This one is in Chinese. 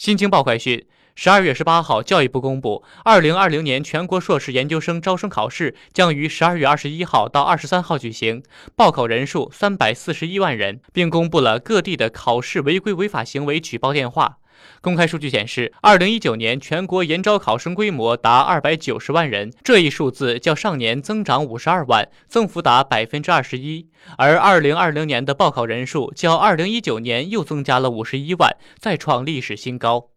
新京报快讯：十二月十八号，教育部公布，二零二零年全国硕士研究生招生考试将于十二月二十一号到二十三号举行，报考人数三百四十一万人，并公布了各地的考试违规违法行为举报电话。公开数据显示，二零一九年全国研招考生规模达二百九十万人，这一数字较上年增长五十二万，增幅达百分之二十一。而二零二零年的报考人数较二零一九年又增加了五十一万，再创历史新高。